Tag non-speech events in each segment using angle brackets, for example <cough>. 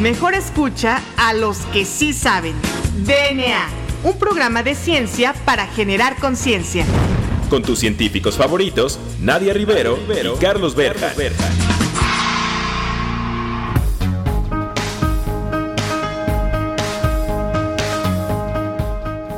Mejor escucha a los que sí saben. DNA, un programa de ciencia para generar conciencia. Con tus científicos favoritos, Nadia Rivero, y Carlos Berja.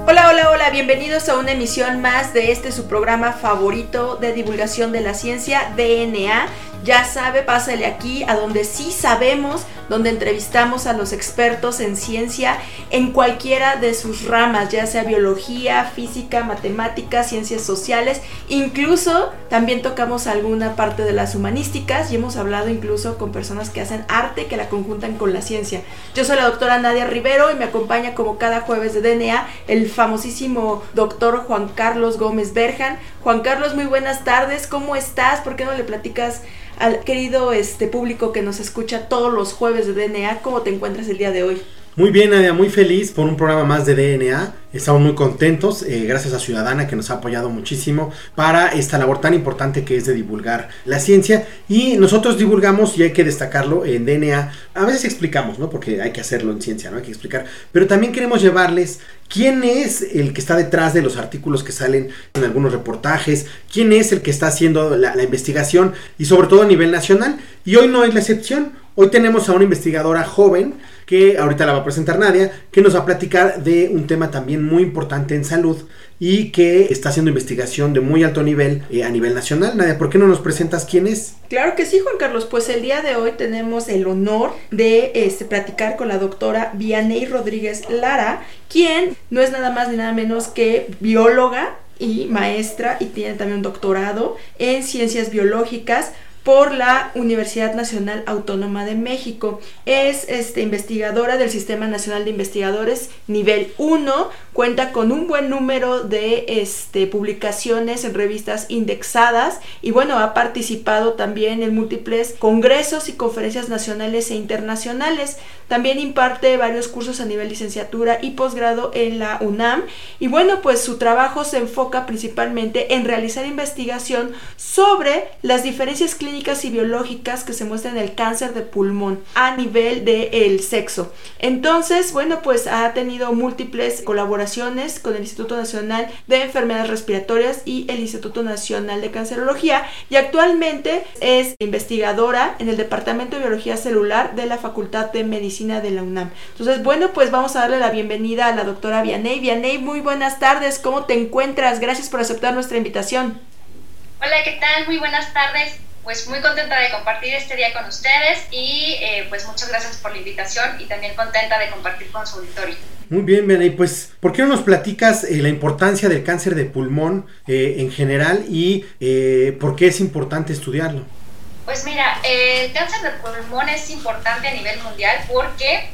Hola, hola, hola, bienvenidos a una emisión más de este su programa favorito de divulgación de la ciencia, DNA. Ya sabe, pásale aquí a donde sí sabemos, donde entrevistamos a los expertos en ciencia en cualquiera de sus ramas, ya sea biología, física, matemáticas, ciencias sociales, incluso también tocamos alguna parte de las humanísticas y hemos hablado incluso con personas que hacen arte que la conjuntan con la ciencia. Yo soy la doctora Nadia Rivero y me acompaña como cada jueves de DNA el famosísimo doctor Juan Carlos Gómez Berjan. Juan Carlos, muy buenas tardes, ¿cómo estás? ¿Por qué no le platicas al querido este público que nos escucha todos los jueves de DNA, ¿cómo te encuentras el día de hoy? Muy bien, Nadia, muy feliz por un programa más de DNA. Estamos muy contentos, eh, gracias a Ciudadana que nos ha apoyado muchísimo para esta labor tan importante que es de divulgar la ciencia. Y nosotros divulgamos, y hay que destacarlo, en DNA. A veces explicamos, ¿no? Porque hay que hacerlo en ciencia, ¿no? Hay que explicar. Pero también queremos llevarles quién es el que está detrás de los artículos que salen en algunos reportajes, quién es el que está haciendo la, la investigación y sobre todo a nivel nacional. Y hoy no es la excepción. Hoy tenemos a una investigadora joven que ahorita la va a presentar Nadia, que nos va a platicar de un tema también muy importante en salud y que está haciendo investigación de muy alto nivel eh, a nivel nacional. Nadia, ¿por qué no nos presentas quién es? Claro que sí, Juan Carlos. Pues el día de hoy tenemos el honor de este, platicar con la doctora Vianey Rodríguez Lara, quien no es nada más ni nada menos que bióloga y maestra y tiene también un doctorado en ciencias biológicas por la Universidad Nacional Autónoma de México. Es este, investigadora del Sistema Nacional de Investigadores nivel 1, cuenta con un buen número de este, publicaciones en revistas indexadas y bueno, ha participado también en múltiples congresos y conferencias nacionales e internacionales. También imparte varios cursos a nivel licenciatura y posgrado en la UNAM y bueno, pues su trabajo se enfoca principalmente en realizar investigación sobre las diferencias clínicas y biológicas que se muestran el cáncer de pulmón a nivel del el sexo. Entonces, bueno, pues ha tenido múltiples colaboraciones con el Instituto Nacional de Enfermedades Respiratorias y el Instituto Nacional de Cancerología y actualmente es investigadora en el Departamento de Biología Celular de la Facultad de Medicina de la UNAM. Entonces, bueno, pues vamos a darle la bienvenida a la doctora Vianey. Vianey, muy buenas tardes, ¿cómo te encuentras? Gracias por aceptar nuestra invitación. Hola, ¿qué tal? Muy buenas tardes pues muy contenta de compartir este día con ustedes y eh, pues muchas gracias por la invitación y también contenta de compartir con su auditorio. Muy bien, Benay, pues ¿por qué no nos platicas eh, la importancia del cáncer de pulmón eh, en general y por qué es importante estudiarlo? Pues mira, el cáncer de pulmón es importante a nivel mundial porque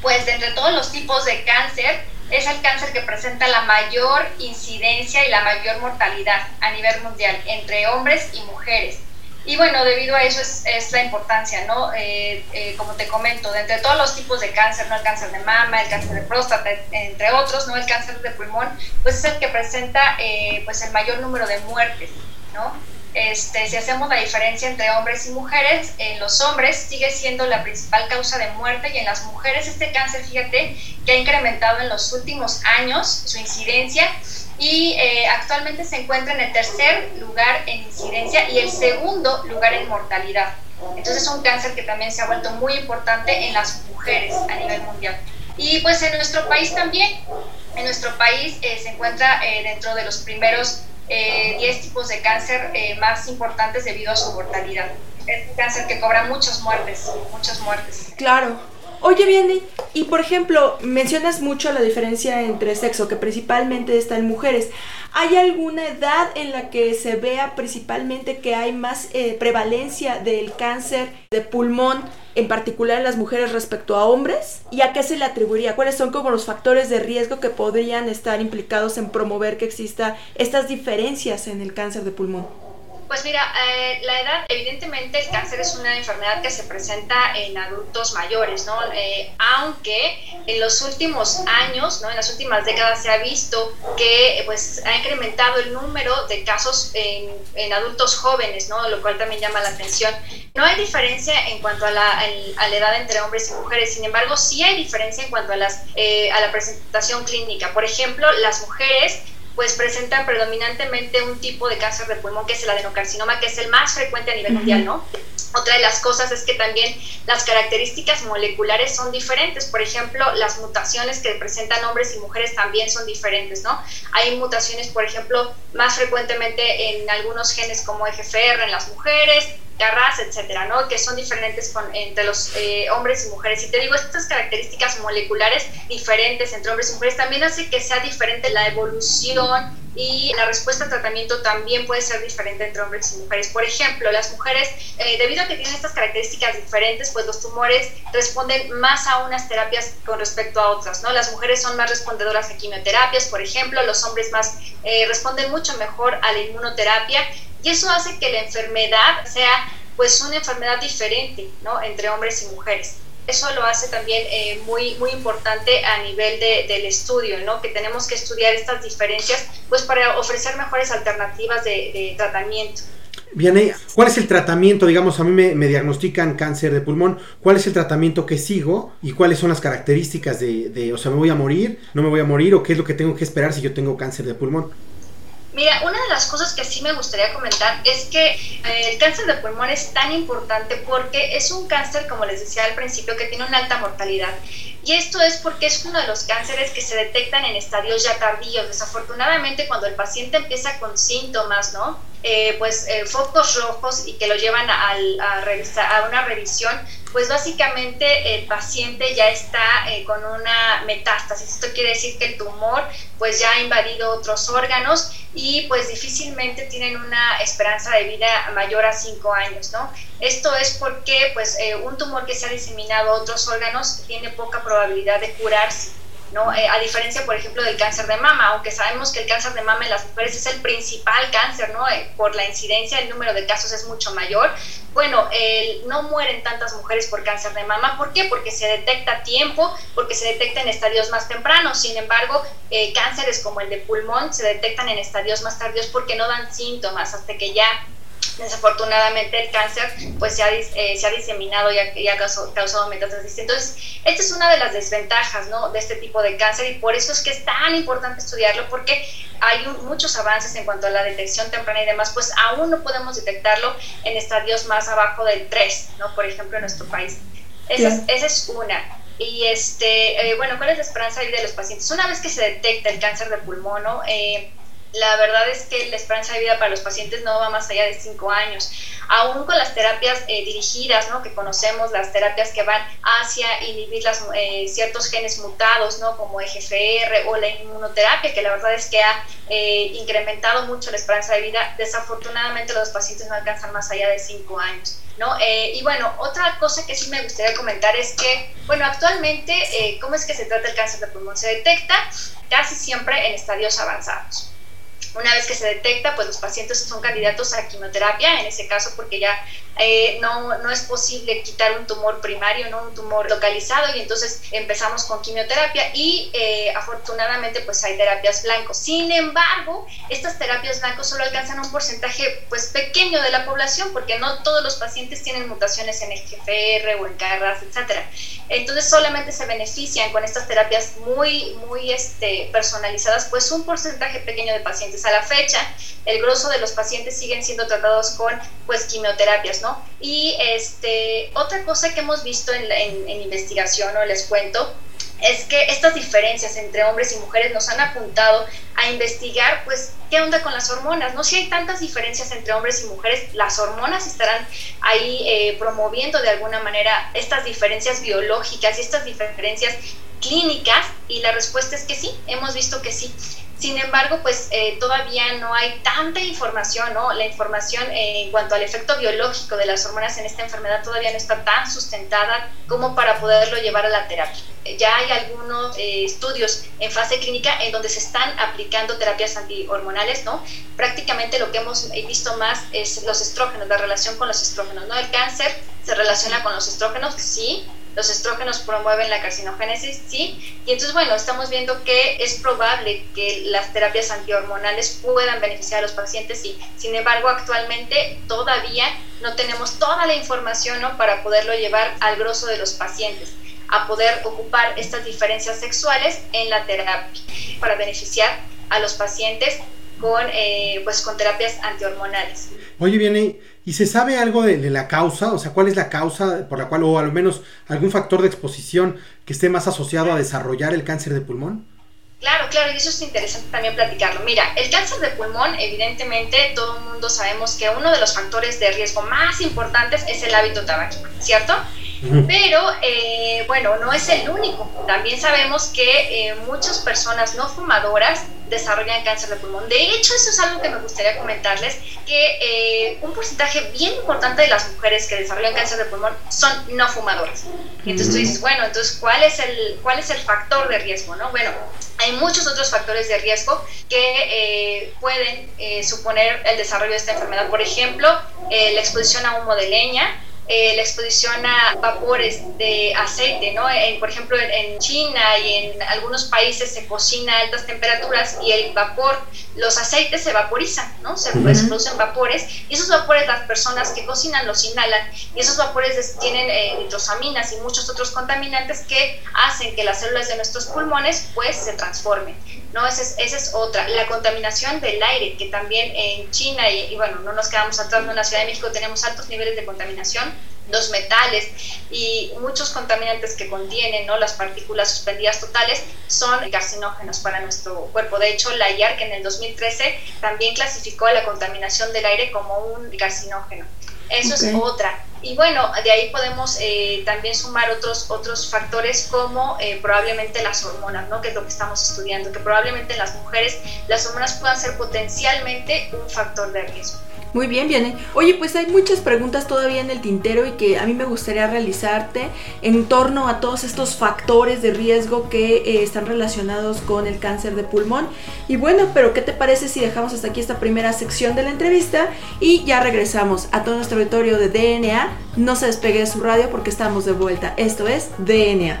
pues entre todos los tipos de cáncer es el cáncer que presenta la mayor incidencia y la mayor mortalidad a nivel mundial entre hombres y mujeres. Y bueno, debido a eso es, la importancia, ¿no? Eh, eh, como te comento, de entre todos los tipos de cáncer, ¿no? El cáncer de mama, el cáncer de próstata, entre otros, ¿no? El cáncer de pulmón, pues es el que presenta eh, pues el mayor número de muertes, ¿no? Este, si hacemos la diferencia entre hombres y mujeres, en los hombres sigue siendo la principal causa de muerte y en las mujeres este cáncer, fíjate, que ha incrementado en los últimos años su incidencia y eh, actualmente se encuentra en el tercer lugar en incidencia y el segundo lugar en mortalidad. Entonces es un cáncer que también se ha vuelto muy importante en las mujeres a nivel mundial. Y pues en nuestro país también, en nuestro país eh, se encuentra eh, dentro de los primeros 10 tipos de cáncer más importantes debido a su mortalidad. Es un cáncer que cobra muchas muertes, muchas muertes. Claro. Oye, Vianney, y por ejemplo, mencionas mucho la diferencia entre sexo, que principalmente está en mujeres. ¿Hay alguna edad en la que se vea principalmente que hay más eh, prevalencia del cáncer de pulmón, en particular en las mujeres respecto a hombres? ¿Y a qué se le atribuiría? ¿Cuáles son como los factores de riesgo que podrían estar implicados en promover que exista estas diferencias en el cáncer de pulmón? Pues mira, eh, la edad, evidentemente el cáncer es una enfermedad que se presenta en adultos mayores, ¿no? Eh, aunque en los últimos años, ¿no? En las últimas décadas se ha visto que pues ha incrementado el número de casos en, adultos jóvenes, ¿no? Lo cual también llama la atención. No hay diferencia en cuanto a la, a la edad entre hombres y mujeres, sin embargo sí hay diferencia en cuanto a, las, eh, a la presentación clínica. Por ejemplo, las mujeres pues presentan predominantemente un tipo de cáncer de pulmón que es el adenocarcinoma, que es el más frecuente a nivel mundial, ¿no? Otra de las cosas es que también las características moleculares son diferentes. Por ejemplo, las mutaciones que presentan hombres y mujeres también son diferentes, ¿no? Hay mutaciones, por ejemplo, más frecuentemente en algunos genes como EGFR en las mujeres, garras, etcétera, ¿no? Que son diferentes entre los eh, hombres y mujeres. Y te digo, estas características moleculares diferentes entre hombres y mujeres también hace que sea diferente la evolución y la respuesta al tratamiento también puede ser diferente entre hombres y mujeres. Por ejemplo, las mujeres, eh, debido a que tienen estas características diferentes, pues los tumores responden más a unas terapias con respecto a otras, ¿no? Las mujeres son más respondedoras a quimioterapias, por ejemplo, los hombres más eh, responden mucho mejor a la inmunoterapia y eso hace que la enfermedad sea pues una enfermedad diferente, ¿no? Entre hombres y mujeres. Eso lo hace también eh, muy, muy importante a nivel de, del estudio, ¿no? Que tenemos que estudiar estas diferencias, pues para ofrecer mejores alternativas de, tratamiento. Bien, ¿cuál es el tratamiento? Digamos, a mí me, me, diagnostican cáncer de pulmón. ¿Cuál es el tratamiento que sigo? ¿Y cuáles son las características de, de, o sea, me voy a morir, no me voy a morir o qué es lo que tengo que esperar si yo tengo cáncer de pulmón? Mira, una de las cosas que sí me gustaría comentar es que eh, el cáncer de pulmón es tan importante porque es un cáncer, como les decía al principio, que tiene una alta mortalidad. Y esto es porque es uno de los cánceres que se detectan en estadios ya tardíos. Desafortunadamente, cuando el paciente empieza con síntomas, ¿no? Eh, pues eh, focos rojos y que lo llevan a, a, a una revisión, pues básicamente el paciente ya está eh, con una metástasis. Esto quiere decir que el tumor pues ya ha invadido otros órganos y pues difícilmente tienen una esperanza de vida mayor a 5 años, ¿no? Esto es porque pues un tumor que se ha diseminado a otros órganos tiene poca probabilidad de curarse. ¿no? Eh, a diferencia, por ejemplo, del cáncer de mama, aunque sabemos que el cáncer de mama en las mujeres es el principal cáncer, ¿no? por la incidencia, el número de casos es mucho mayor, bueno, no mueren tantas mujeres por cáncer de mama. ¿Por qué? Porque se detecta a tiempo, porque se detecta en estadios más tempranos. Sin embargo, eh, cánceres como el de pulmón se detectan en estadios más tardíos porque no dan síntomas hasta que ya desafortunadamente el cáncer pues se ha, eh, se ha diseminado y ha, causado, causado, metástasis. Entonces, esta es una de las desventajas ¿no? de este tipo de cáncer y por eso es que es tan importante estudiarlo porque hay muchos avances en cuanto a la detección temprana y demás, pues aún no podemos detectarlo en estadios más abajo del 3, ¿no? por ejemplo, en nuestro país. Esa, es, esa es una. Y este, eh, bueno, ¿cuál es la esperanza de vida de los pacientes? Una vez que se detecta el cáncer de pulmón, ¿no? Eh, la verdad es que la esperanza de vida para los pacientes no va más allá de 5 años. Aún con las terapias eh, dirigidas, ¿no? que conocemos, las terapias que van hacia inhibir las, eh, ciertos genes mutados, ¿no? como EGFR o la inmunoterapia, que la verdad es que ha eh, incrementado mucho la esperanza de vida, desafortunadamente los pacientes no alcanzan más allá de 5 años. ¿no? y bueno, otra cosa que sí me gustaría comentar es que, bueno, actualmente, ¿cómo es que se trata el cáncer de pulmón? Se detecta casi siempre en estadios avanzados. Una vez que se detecta, pues los pacientes son candidatos a quimioterapia, en ese caso porque ya eh, no, no es posible quitar un tumor primario, no un tumor localizado, y entonces empezamos con quimioterapia y eh, afortunadamente pues hay terapias blancos. Sin embargo, estas terapias blancos solo alcanzan un porcentaje pues pequeño de la población porque no todos los pacientes tienen mutaciones en EGFR o en KRAS, etcétera. Entonces solamente se benefician con estas terapias muy, muy este, personalizadas, pues un porcentaje pequeño de pacientes a la fecha, el grosso de los pacientes siguen siendo tratados con pues quimioterapias, ¿no? Y este, otra cosa que hemos visto en, investigación, o les cuento, es que estas diferencias entre hombres y mujeres nos han apuntado a investigar, pues, qué onda con las hormonas, ¿no? Si hay tantas diferencias entre hombres y mujeres, las hormonas estarán ahí eh, promoviendo de alguna manera estas diferencias biológicas y estas diferencias clínicas y la respuesta es que sí, hemos visto que sí. Sin embargo, pues eh, todavía no hay tanta información, ¿no? La información eh, en cuanto al efecto biológico de las hormonas en esta enfermedad todavía no está tan sustentada como para poderlo llevar a la terapia. Eh, ya hay algunos estudios en fase clínica en donde se están aplicando terapias antihormonales, ¿no? Prácticamente lo que hemos visto más es los estrógenos, la relación con los estrógenos, ¿no? El cáncer se relaciona con los estrógenos, sí, los estrógenos promueven la carcinogénesis, sí, y entonces, bueno, estamos viendo que es probable que las terapias antihormonales puedan beneficiar a los pacientes, sí, sin embargo, actualmente todavía no tenemos toda la información ¿no? para poderlo llevar al grosso de los pacientes a poder ocupar estas diferencias sexuales en la terapia para beneficiar a los pacientes con, eh, pues, con terapias antihormonales. Oye, viene, ¿y se sabe algo de, la causa? O sea, ¿cuál es la causa por la cual, o al menos algún factor de exposición que esté más asociado a desarrollar el cáncer de pulmón? Claro, claro, y eso es interesante también platicarlo. Mira, el cáncer de pulmón, evidentemente, todo el mundo sabemos que uno de los factores de riesgo más importantes es el hábito tabáquico, ¿cierto? Pero, eh, bueno, no es el único. También sabemos que eh, muchas personas no fumadoras desarrollan cáncer de pulmón. De hecho, eso es algo que me gustaría comentarles, que eh, un porcentaje bien importante de las mujeres que desarrollan cáncer de pulmón son no fumadoras. Entonces tú dices, bueno, entonces, ¿cuál es el, cuál es el factor de riesgo? ¿no? Bueno, hay muchos otros factores de riesgo que pueden suponer el desarrollo de esta enfermedad. Por ejemplo, la exposición a humo de leña, eh, la exposición a vapores de aceite, ¿no? por ejemplo, en, China y en algunos países se cocina a altas temperaturas y el vapor, los aceites se vaporizan, ¿no? Se, producen vapores y esos vapores las personas que cocinan los inhalan y esos vapores tienen eh, nitrosaminas y muchos otros contaminantes que hacen que las células de nuestros pulmones pues se transformen. ¿No? Esa es, esa es otra. La contaminación del aire, que también en China, y, bueno, no nos quedamos atrás, en la Ciudad de México tenemos altos niveles de contaminación, los metales y muchos contaminantes que contienen ¿no? las partículas suspendidas totales son carcinógenos para nuestro cuerpo. De hecho, la IARC en el 2013 también clasificó la contaminación del aire como un carcinógeno. Eso es otra. Y bueno, de ahí podemos eh, también sumar otros, otros factores como eh, probablemente las hormonas, ¿no? que es lo que estamos estudiando, que probablemente en las mujeres las hormonas puedan ser potencialmente un factor de riesgo. Muy bien, viene. Oye, pues hay muchas preguntas todavía en el tintero y que a mí me gustaría realizarte en torno a todos estos factores de riesgo que eh, están relacionados con el cáncer de pulmón. Y bueno, pero ¿qué te parece si dejamos hasta aquí esta primera sección de la entrevista y ya regresamos a todo nuestro auditorio de DNA? No se despegue de su radio porque estamos de vuelta. Esto es DNA.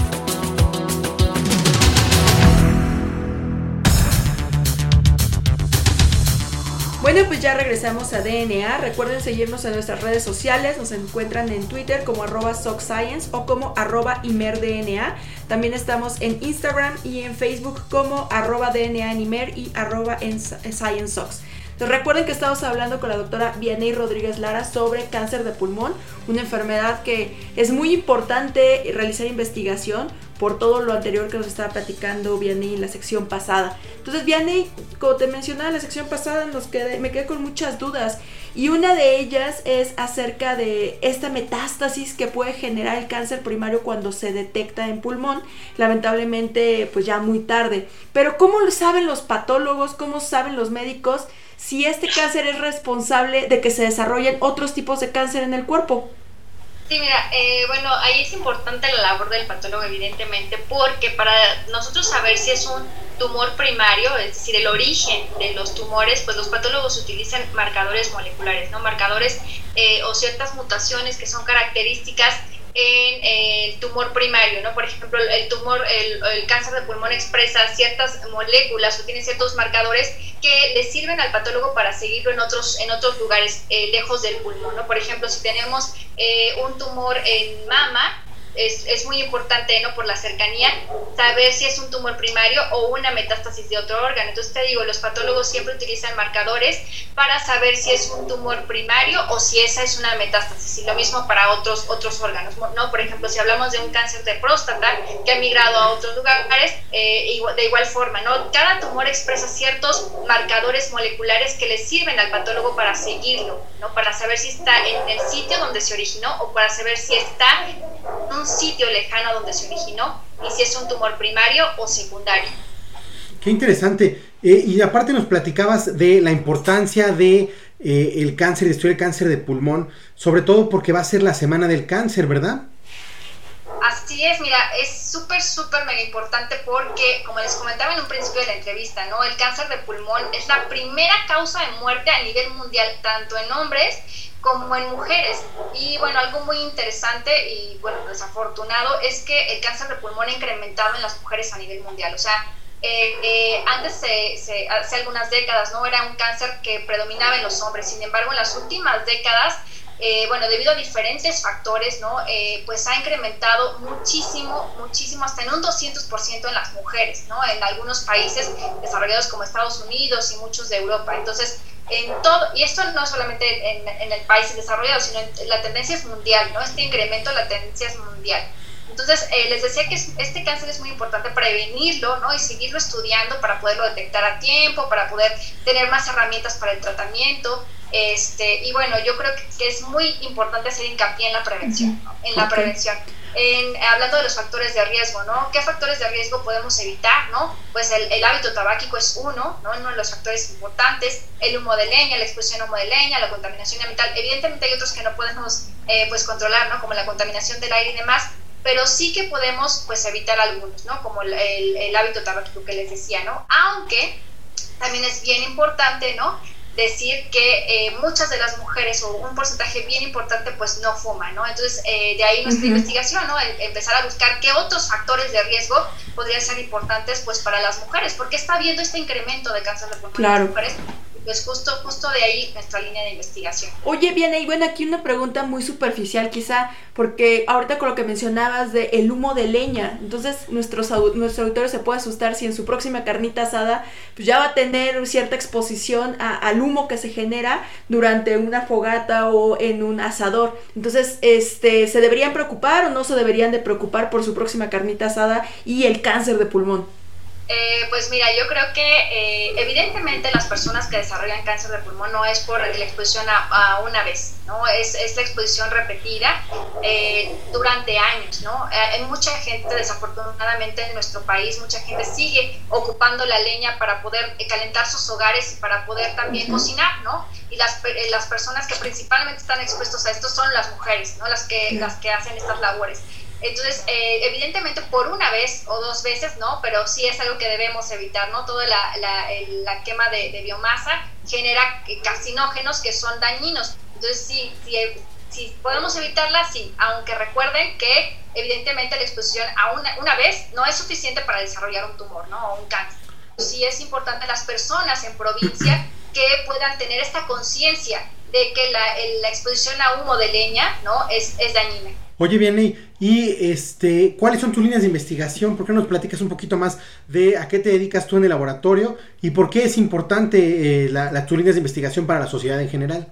Bueno, pues ya regresamos a DNA. Recuerden seguirnos en nuestras redes sociales. Nos encuentran en Twitter como arroba SockScience o como arroba ImerDNA. También estamos en Instagram y en Facebook como arroba DNA y arroba en ScienceSox. recuerden que estamos hablando con la doctora Vianey Rodríguez Lara sobre cáncer de pulmón, una enfermedad que es muy importante realizar investigación por todo lo anterior que nos estaba platicando Vianney en la sección pasada. Entonces, Vianney, como te mencionaba en la sección pasada, nos quedé, me quedé con muchas dudas. Y una de ellas es acerca de esta metástasis que puede generar el cáncer primario cuando se detecta en pulmón, lamentablemente pues ya muy tarde. Pero ¿cómo lo saben los patólogos? ¿Cómo saben los médicos si este cáncer es responsable de que se desarrollen otros tipos de cáncer en el cuerpo? Sí, mira, eh, bueno, ahí es importante la labor del patólogo, evidentemente, porque para nosotros saber si es un tumor primario, es decir, el origen de los tumores, pues los patólogos utilizan marcadores moleculares, ¿no? Marcadores eh, o ciertas mutaciones que son características en el tumor primario, ¿no? Por ejemplo, el tumor, el, cáncer de pulmón expresa ciertas moléculas o tiene ciertos marcadores que le sirven al patólogo para seguirlo en otros, en otros lugares eh, lejos del pulmón, ¿no? Por ejemplo, si tenemos eh, un tumor en mama, es, es, muy importante, ¿no? Por la cercanía, saber si es un tumor primario o una metástasis de otro órgano. Entonces te digo, los patólogos siempre utilizan marcadores para saber si es un tumor primario o si esa es una metástasis. Y lo mismo para otros, otros órganos, ¿no? Por ejemplo, si hablamos de un cáncer de próstata que ha migrado a otros lugares, eh, de igual forma, ¿no? Cada tumor expresa ciertos marcadores moleculares que le sirven al patólogo para seguirlo, ¿no? Para saber si está en el sitio donde se originó o para saber si está un sitio lejano donde se originó y si es un tumor primario o secundario. Qué interesante. Eh, y aparte nos platicabas de la importancia de eh, el cáncer, de estudiar el cáncer de pulmón, sobre todo porque va a ser la semana del cáncer, ¿verdad? Así es, mira, es súper, súper mega importante porque, como les comentaba en un principio de la entrevista, ¿no? El cáncer de pulmón es la primera causa de muerte a nivel mundial, tanto en hombres como en mujeres. Y bueno, algo muy interesante y bueno, desafortunado es que el cáncer de pulmón ha incrementado en las mujeres a nivel mundial. O sea, eh, eh, antes, se, hace algunas décadas, no era un cáncer que predominaba en los hombres. Sin embargo, en las últimas décadas, eh, bueno, debido a diferentes factores, ¿no? pues ha incrementado muchísimo, muchísimo, hasta en un 200% en las mujeres, ¿no? En algunos países desarrollados como Estados Unidos y muchos de Europa. Entonces, en todo, y esto no solamente en, en el país desarrollado, sino en, la tendencia es mundial, ¿no? Este incremento, la tendencia es mundial. Entonces, eh, les decía que este cáncer es muy importante prevenirlo, ¿no? Y seguirlo estudiando para poderlo detectar a tiempo, para poder tener más herramientas para el tratamiento. Este, y bueno, yo creo que, es muy importante hacer hincapié en la prevención, en la prevención. En, hablando de los factores de riesgo, ¿no? ¿Qué factores de riesgo podemos evitar, no? Pues el, el, hábito tabáquico es uno, ¿no? Uno de los factores importantes, el humo de leña, la exposición a humo de leña, la contaminación ambiental. Evidentemente hay otros que no podemos, eh, pues, controlar, ¿no? Como la contaminación del aire y demás, pero sí que podemos pues evitar algunos, ¿no? Como el, el, hábito tabáquico que les decía, ¿no? Aunque también es bien importante, ¿no? Decir que eh, muchas de las mujeres o un porcentaje bien importante pues no fuman, ¿no? Entonces eh, de ahí nuestra investigación, ¿no? empezar a buscar qué otros factores de riesgo podrían ser importantes pues para las mujeres, porque está habiendo este incremento de cáncer de pulmón en las mujeres pues justo, justo de ahí nuestra línea de investigación. Oye, bien, y bueno, aquí una pregunta muy superficial quizá, porque ahorita con lo que mencionabas de el humo de leña, entonces nuestros, nuestro auditorio se puede asustar si en su próxima carnita asada pues ya va a tener cierta exposición al humo que se genera durante una fogata o en un asador. Entonces, este, ¿se deberían preocupar o no se deberían de preocupar por su próxima carnita asada y el cáncer de pulmón? Eh, pues mira, yo creo que eh, evidentemente las personas que desarrollan cáncer de pulmón no es por la exposición a, una vez, ¿no? Es, es la exposición repetida eh, durante años, ¿no? hay mucha gente, desafortunadamente en nuestro país, mucha gente sigue ocupando la leña para poder calentar sus hogares y para poder también cocinar, ¿no? Y las, las personas que principalmente están expuestos a esto son las mujeres, ¿no? Las que, las que hacen estas labores. Entonces, eh, evidentemente por una vez o dos veces, ¿no? Pero sí es algo que debemos evitar, ¿no? Toda la, la, quema de, biomasa genera carcinógenos que son dañinos. Entonces, sí, si podemos evitarla, sí, aunque recuerden que evidentemente la exposición a una, una vez no es suficiente para desarrollar un tumor, ¿no? O un cáncer. Sí es importante las personas en provincia <clears throat> que puedan tener esta conciencia de que la, la, exposición a humo de leña, ¿no? Es, es dañina. Oye, Vianney, y este, ¿cuáles son tus líneas de investigación? ¿Por qué nos platicas un poquito más de a qué te dedicas tú en el laboratorio y por qué es importante eh, tus líneas de investigación para la sociedad en general?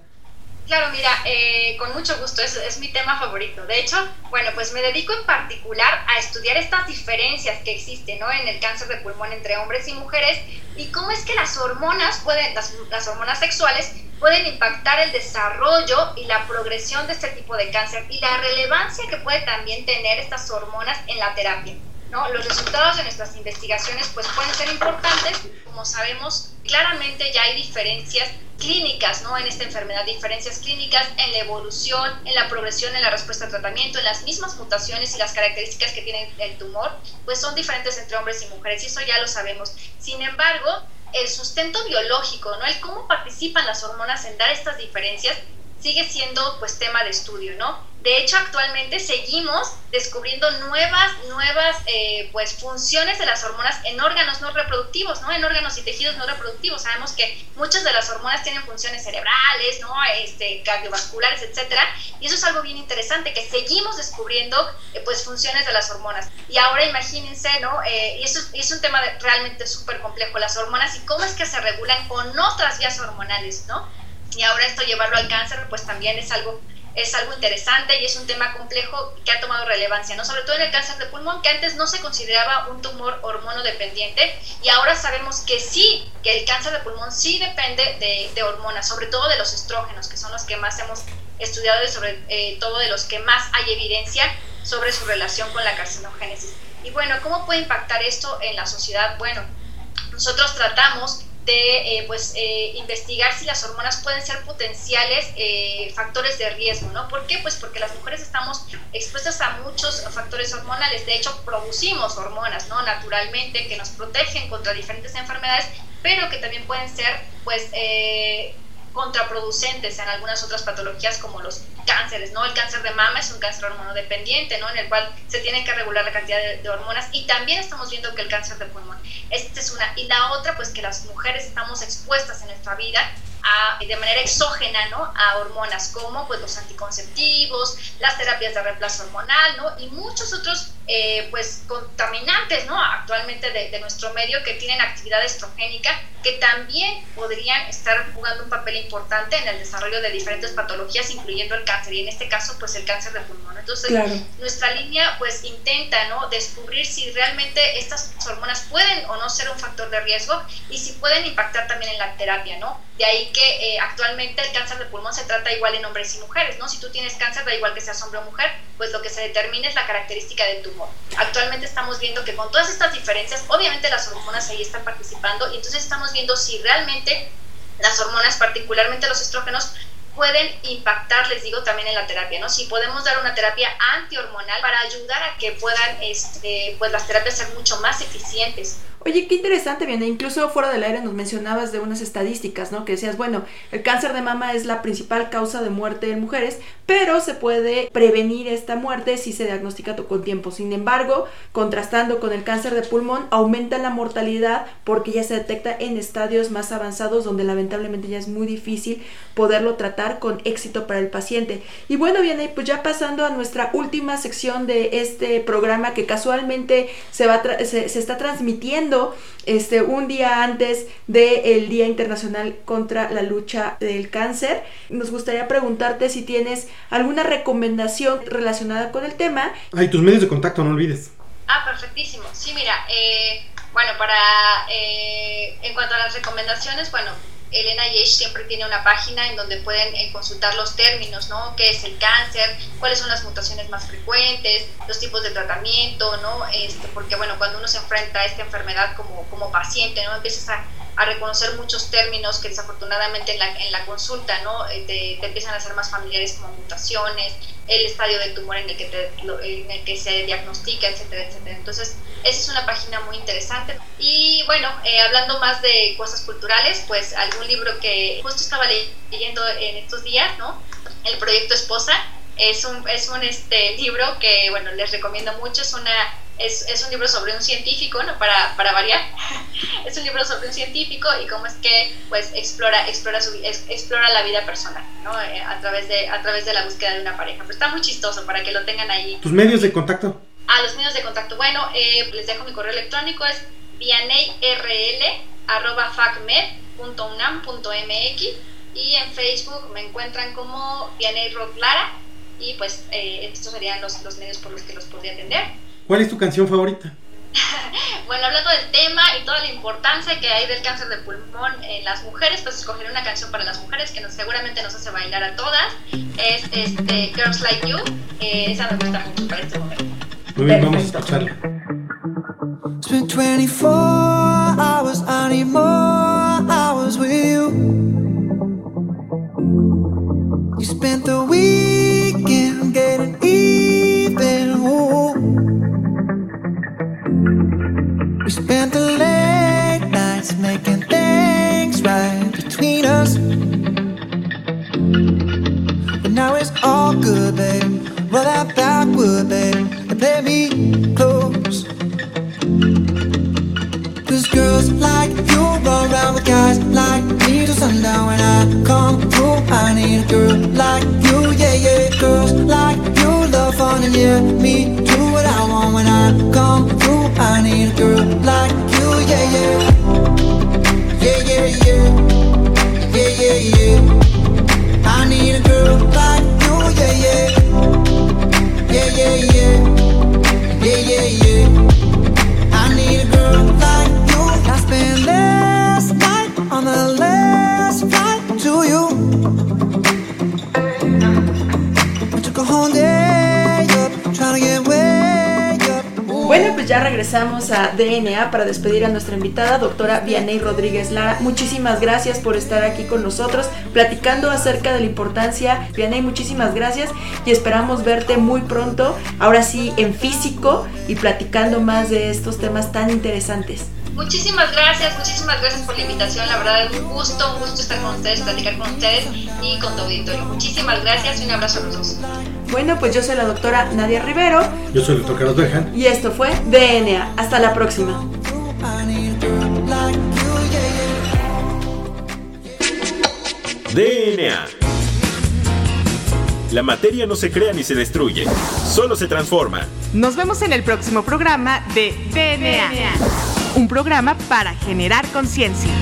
Claro, mira, eh, con mucho gusto, es, mi tema favorito. De hecho, bueno, pues me dedico en particular a estudiar estas diferencias que existen en el cáncer de pulmón entre hombres y mujeres y cómo es que las hormonas pueden, las hormonas sexuales pueden impactar el desarrollo y la progresión de este tipo de cáncer y la relevancia que puede también tener estas hormonas en la terapia. ¿no? Los resultados de nuestras investigaciones pues, pueden ser importantes. Como sabemos, claramente ya hay diferencias clínicas ¿no? en esta enfermedad, diferencias clínicas en la evolución, en la progresión, en la respuesta al tratamiento, en las mismas mutaciones y las características que tiene el tumor, pues son diferentes entre hombres y mujeres y eso ya lo sabemos. Sin embargo, el sustento biológico, ¿no? El cómo participan las hormonas en dar estas diferencias, sigue siendo pues tema de estudio, ¿no? De hecho, actualmente seguimos descubriendo nuevas, nuevas eh, pues, funciones de las hormonas en órganos no reproductivos, ¿no? En órganos y tejidos no reproductivos. Sabemos que muchas de las hormonas tienen funciones cerebrales, ¿no? Este, cardiovasculares, etcétera. Y eso es algo bien interesante, que seguimos descubriendo eh, pues, funciones de las hormonas. Y ahora imagínense, ¿no? Eh, y eso es un tema realmente súper complejo, las hormonas y cómo es que se regulan con otras vías hormonales, ¿no? Y ahora esto llevarlo al cáncer, pues también es algo es algo interesante y es un tema complejo que ha tomado relevancia, ¿no? Sobre todo en el cáncer de pulmón, que antes no se consideraba un tumor hormonodependiente y ahora sabemos que sí, que el cáncer de pulmón sí depende de, hormonas, sobre todo de los estrógenos, que son los que más hemos estudiado y sobre eh, todo de los que más hay evidencia sobre su relación con la carcinogénesis. Y bueno, ¿cómo puede impactar esto en la sociedad? Bueno, nosotros tratamos de eh, pues, eh, investigar si las hormonas pueden ser potenciales eh, factores de riesgo, ¿no? ¿Por qué? Pues porque las mujeres estamos expuestas a muchos factores hormonales, de hecho producimos hormonas, ¿no? Naturalmente, que nos protegen contra diferentes enfermedades, pero que también pueden ser, pues, contraproducentes en algunas otras patologías como los cánceres, ¿no? El cáncer de mama es un cáncer hormonodependiente, ¿no? En el cual se tiene que regular la cantidad de, hormonas y también estamos viendo que el cáncer de pulmón, esta es una. Y la otra, pues que las mujeres estamos expuestas en nuestra vida de manera exógena ¿no? a hormonas como pues, los anticonceptivos, las terapias de reemplazo hormonal ¿no? y muchos otros eh, pues, contaminantes ¿no? actualmente de, de, nuestro medio que tienen actividad estrogénica que también podrían estar jugando un papel importante en el desarrollo de diferentes patologías incluyendo el cáncer y en este caso pues el cáncer de pulmón. Entonces nuestra línea pues intenta ¿no? descubrir si realmente estas hormonas pueden o no ser un factor de riesgo y si pueden impactar también en la terapia, ¿no? De ahí que eh, actualmente el cáncer de pulmón se trata igual en hombres y mujeres, ¿no? Si tú tienes cáncer, da igual que seas hombre o mujer, pues lo que se determina es la característica del tumor. Actualmente estamos viendo que con todas estas diferencias, obviamente las hormonas ahí están participando y entonces estamos viendo si realmente las hormonas, particularmente los estrógenos, pueden impactar, les digo, también en la terapia, ¿no? Si podemos dar una terapia antihormonal para ayudar a que puedan, este, pues las terapias ser mucho más eficientes. Oye, qué interesante, viene. Incluso fuera del aire nos mencionabas de unas estadísticas, ¿no? Que decías, bueno, el cáncer de mama es la principal causa de muerte en mujeres, pero se puede prevenir esta muerte si se diagnostica con tiempo. Sin embargo, contrastando con el cáncer de pulmón, aumenta la mortalidad porque ya se detecta en estadios más avanzados donde lamentablemente ya es muy difícil poderlo tratar con éxito para el paciente. Y bueno, viene, pues ya pasando a nuestra última sección de este programa que casualmente se, va se está transmitiendo este, un día antes del Día Internacional contra la Lucha del Cáncer. Nos gustaría preguntarte si tienes alguna recomendación relacionada con el tema. Ay, tus medios de contacto, no olvides. Ah, perfectísimo. Sí, mira, eh, bueno, para eh, en cuanto a las recomendaciones, bueno, Elena Yesh siempre tiene una página en donde pueden eh, consultar los términos, ¿no? ¿Qué es el cáncer? ¿Cuáles son las mutaciones más frecuentes? Los tipos de tratamiento, ¿no? Este, porque, bueno, cuando uno se enfrenta a esta enfermedad como, como paciente, ¿no? Empiezas a a reconocer muchos términos que desafortunadamente en la, consulta ¿no? Eh, te, empiezan a ser más familiares como mutaciones, el estadio del tumor en el que, te, en el que se diagnostica, etcétera, etcétera. Entonces, esa es una página muy interesante. Y bueno, eh, hablando más de cosas culturales, pues algún libro que justo estaba leyendo en estos días, ¿no? El proyecto Esposa. Es un, es un este, libro que, bueno, les recomiendo mucho. Es una es, es, un libro sobre un científico, ¿no? Para, para variar. <laughs> es un libro sobre un científico y cómo es que pues explora, explora, su, explora la vida personal, ¿no? Eh, a, través de, a través de la búsqueda de una pareja. Pero está muy chistoso para que lo tengan ahí. ¿Tus medios de contacto? Ah, los medios de contacto. Bueno, eh, les dejo mi correo electrónico, es vianeyrl.unam.mx y en Facebook me encuentran como Vianey Rock Lara y pues eh, estos serían los, los medios por los que los podría atender. ¿Cuál es tu canción favorita? <laughs> bueno, hablando del tema y toda la importancia que hay del cáncer de pulmón en las mujeres, pues escogeré una canción para las mujeres que seguramente nos hace bailar a todas. Es este, Girls Like You. Eh, esa me gusta mucho para este momento. Muy bien, vamos a escucharla. It's been 24 hours, I need more hours with you. You spent the weekend spent the late nights making things right between us. But now it's all good, babe. Roll that backward, babe, and play me close. Cause girls like regresamos a DNA para despedir a nuestra invitada, doctora Vianey Rodríguez Lara. Muchísimas gracias por estar aquí con nosotros, platicando acerca de la importancia. Vianey, muchísimas gracias y esperamos verte muy pronto, ahora sí en físico y platicando más de estos temas tan interesantes. Muchísimas gracias, muchísimas gracias por la invitación. La verdad es un gusto, un gusto estar con ustedes, platicar con ustedes y con tu auditorio. Muchísimas gracias y un abrazo a los dos. Bueno, pues yo soy la doctora Nadia Rivero Yo soy el doctor Carlos Berjan. y esto fue DNA. Hasta la próxima. DNA. La materia no se crea ni se destruye, solo se transforma. Nos vemos en el próximo programa de DNA. Un programa para generar conciencia.